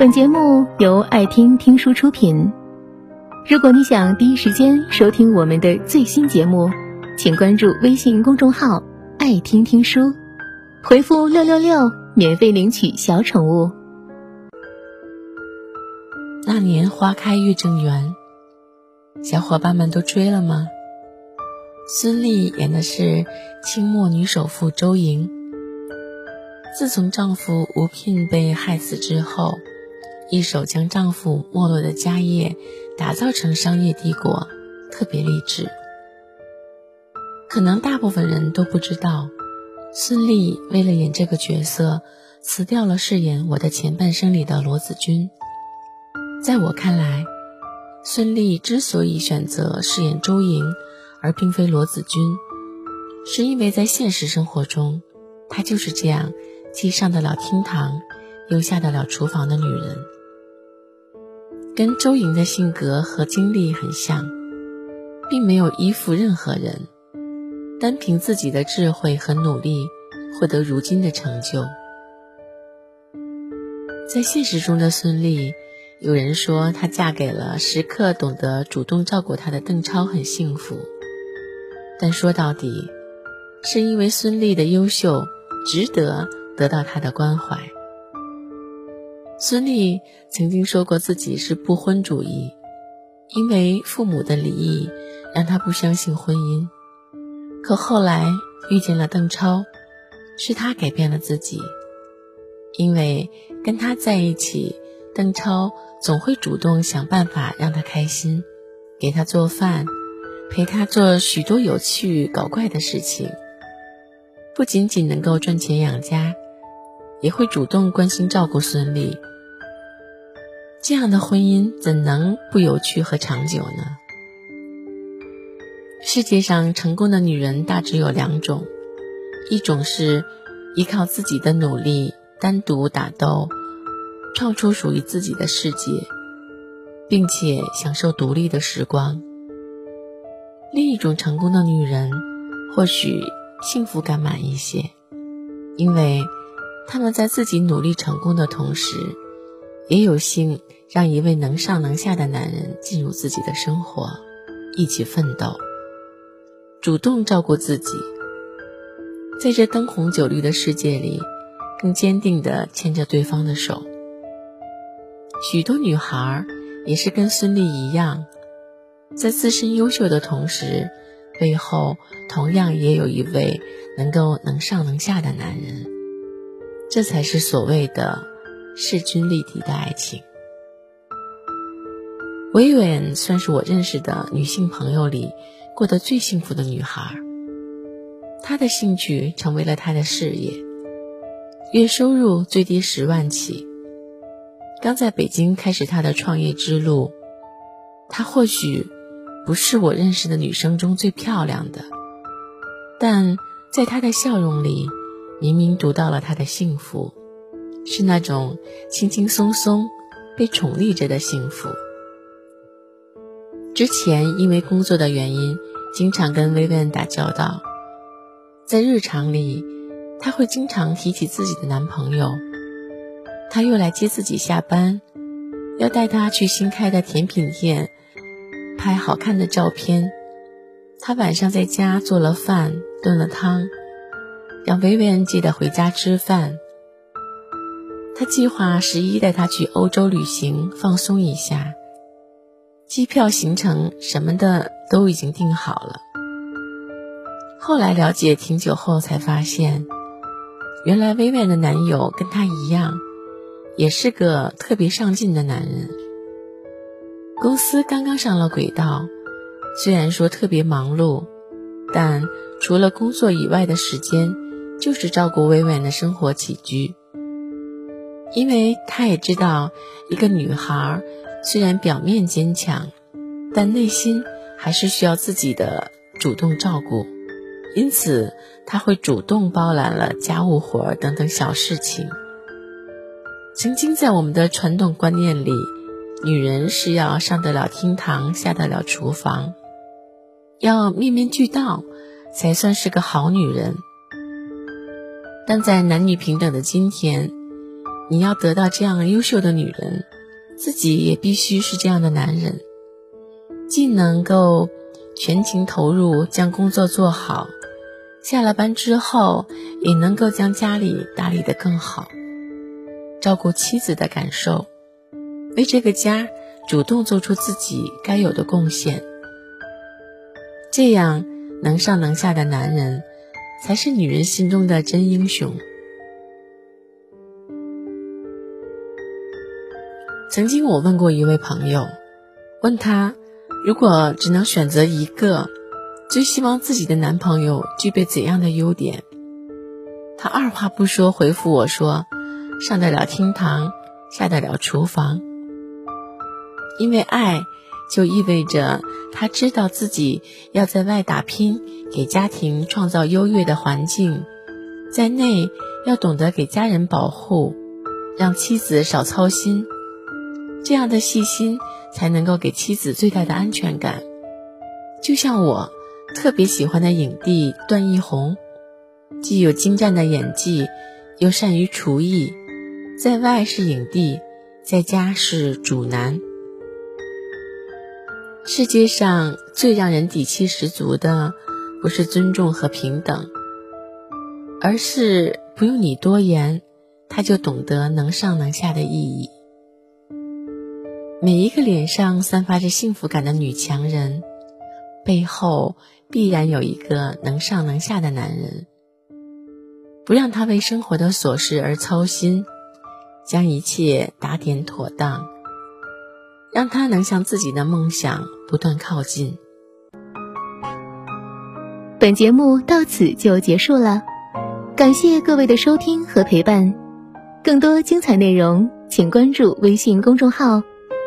本节目由爱听听书出品。如果你想第一时间收听我们的最新节目，请关注微信公众号“爱听听书”，回复“六六六”免费领取小宠物。那年花开月正圆，小伙伴们都追了吗？孙俪演的是清末女首富周莹。自从丈夫吴聘被害死之后，一手将丈夫没落的家业打造成商业帝国，特别励志。可能大部分人都不知道，孙俪为了演这个角色，辞掉了饰演我的前半生里的罗子君。在我看来，孙俪之所以选择饰演周莹。而并非罗子君，是因为在现实生活中，她就是这样既上得了厅堂，又下得了厨房的女人，跟周莹的性格和经历很像，并没有依附任何人，单凭自己的智慧和努力获得如今的成就。在现实中的孙俪，有人说她嫁给了时刻懂得主动照顾她的邓超，很幸福。但说到底，是因为孙俪的优秀，值得得到他的关怀。孙俪曾经说过自己是不婚主义，因为父母的离异让她不相信婚姻。可后来遇见了邓超，是他改变了自己，因为跟他在一起，邓超总会主动想办法让他开心，给他做饭。陪他做许多有趣搞怪的事情，不仅仅能够赚钱养家，也会主动关心照顾孙俪。这样的婚姻怎能不有趣和长久呢？世界上成功的女人大致有两种，一种是依靠自己的努力单独打斗，创出属于自己的世界，并且享受独立的时光。另一种成功的女人，或许幸福感满一些，因为她们在自己努力成功的同时，也有幸让一位能上能下的男人进入自己的生活，一起奋斗，主动照顾自己，在这灯红酒绿的世界里，更坚定地牵着对方的手。许多女孩也是跟孙俪一样。在自身优秀的同时，背后同样也有一位能够能上能下的男人，这才是所谓的势均力敌的爱情。维维算是我认识的女性朋友里过得最幸福的女孩。她的兴趣成为了她的事业，月收入最低十万起。刚在北京开始她的创业之路，她或许。不是我认识的女生中最漂亮的，但在她的笑容里，明明读到了她的幸福，是那种轻轻松松被宠溺着的幸福。之前因为工作的原因，经常跟薇薇打交道，在日常里，她会经常提起自己的男朋友，他又来接自己下班，要带她去新开的甜品店。拍好看的照片，他晚上在家做了饭，炖了汤，让薇薇恩记得回家吃饭。他计划十一带她去欧洲旅行，放松一下，机票、行程什么的都已经订好了。后来了解挺久后才发现，原来薇薇的男友跟她一样，也是个特别上进的男人。公司刚刚上了轨道，虽然说特别忙碌，但除了工作以外的时间，就是照顾薇薇的生活起居。因为他也知道，一个女孩虽然表面坚强，但内心还是需要自己的主动照顾，因此他会主动包揽了家务活等等小事情。曾经在我们的传统观念里。女人是要上得了厅堂，下得了厨房，要面面俱到，才算是个好女人。但在男女平等的今天，你要得到这样优秀的女人，自己也必须是这样的男人，既能够全情投入将工作做好，下了班之后也能够将家里打理得更好，照顾妻子的感受，为这个家主动做出自己该有的贡献。这样能上能下的男人，才是女人心中的真英雄。曾经我问过一位朋友，问他如果只能选择一个，最希望自己的男朋友具备怎样的优点？他二话不说回复我说：上得了厅堂，下得了厨房。因为爱，就意味着他知道自己要在外打拼，给家庭创造优越的环境，在内要懂得给家人保护，让妻子少操心。这样的细心才能够给妻子最大的安全感。就像我特别喜欢的影帝段奕宏，既有精湛的演技，又善于厨艺，在外是影帝，在家是主男。世界上最让人底气十足的，不是尊重和平等，而是不用你多言，他就懂得能上能下的意义。每一个脸上散发着幸福感的女强人，背后必然有一个能上能下的男人。不让她为生活的琐事而操心，将一切打点妥当，让她能向自己的梦想不断靠近。本节目到此就结束了，感谢各位的收听和陪伴。更多精彩内容，请关注微信公众号。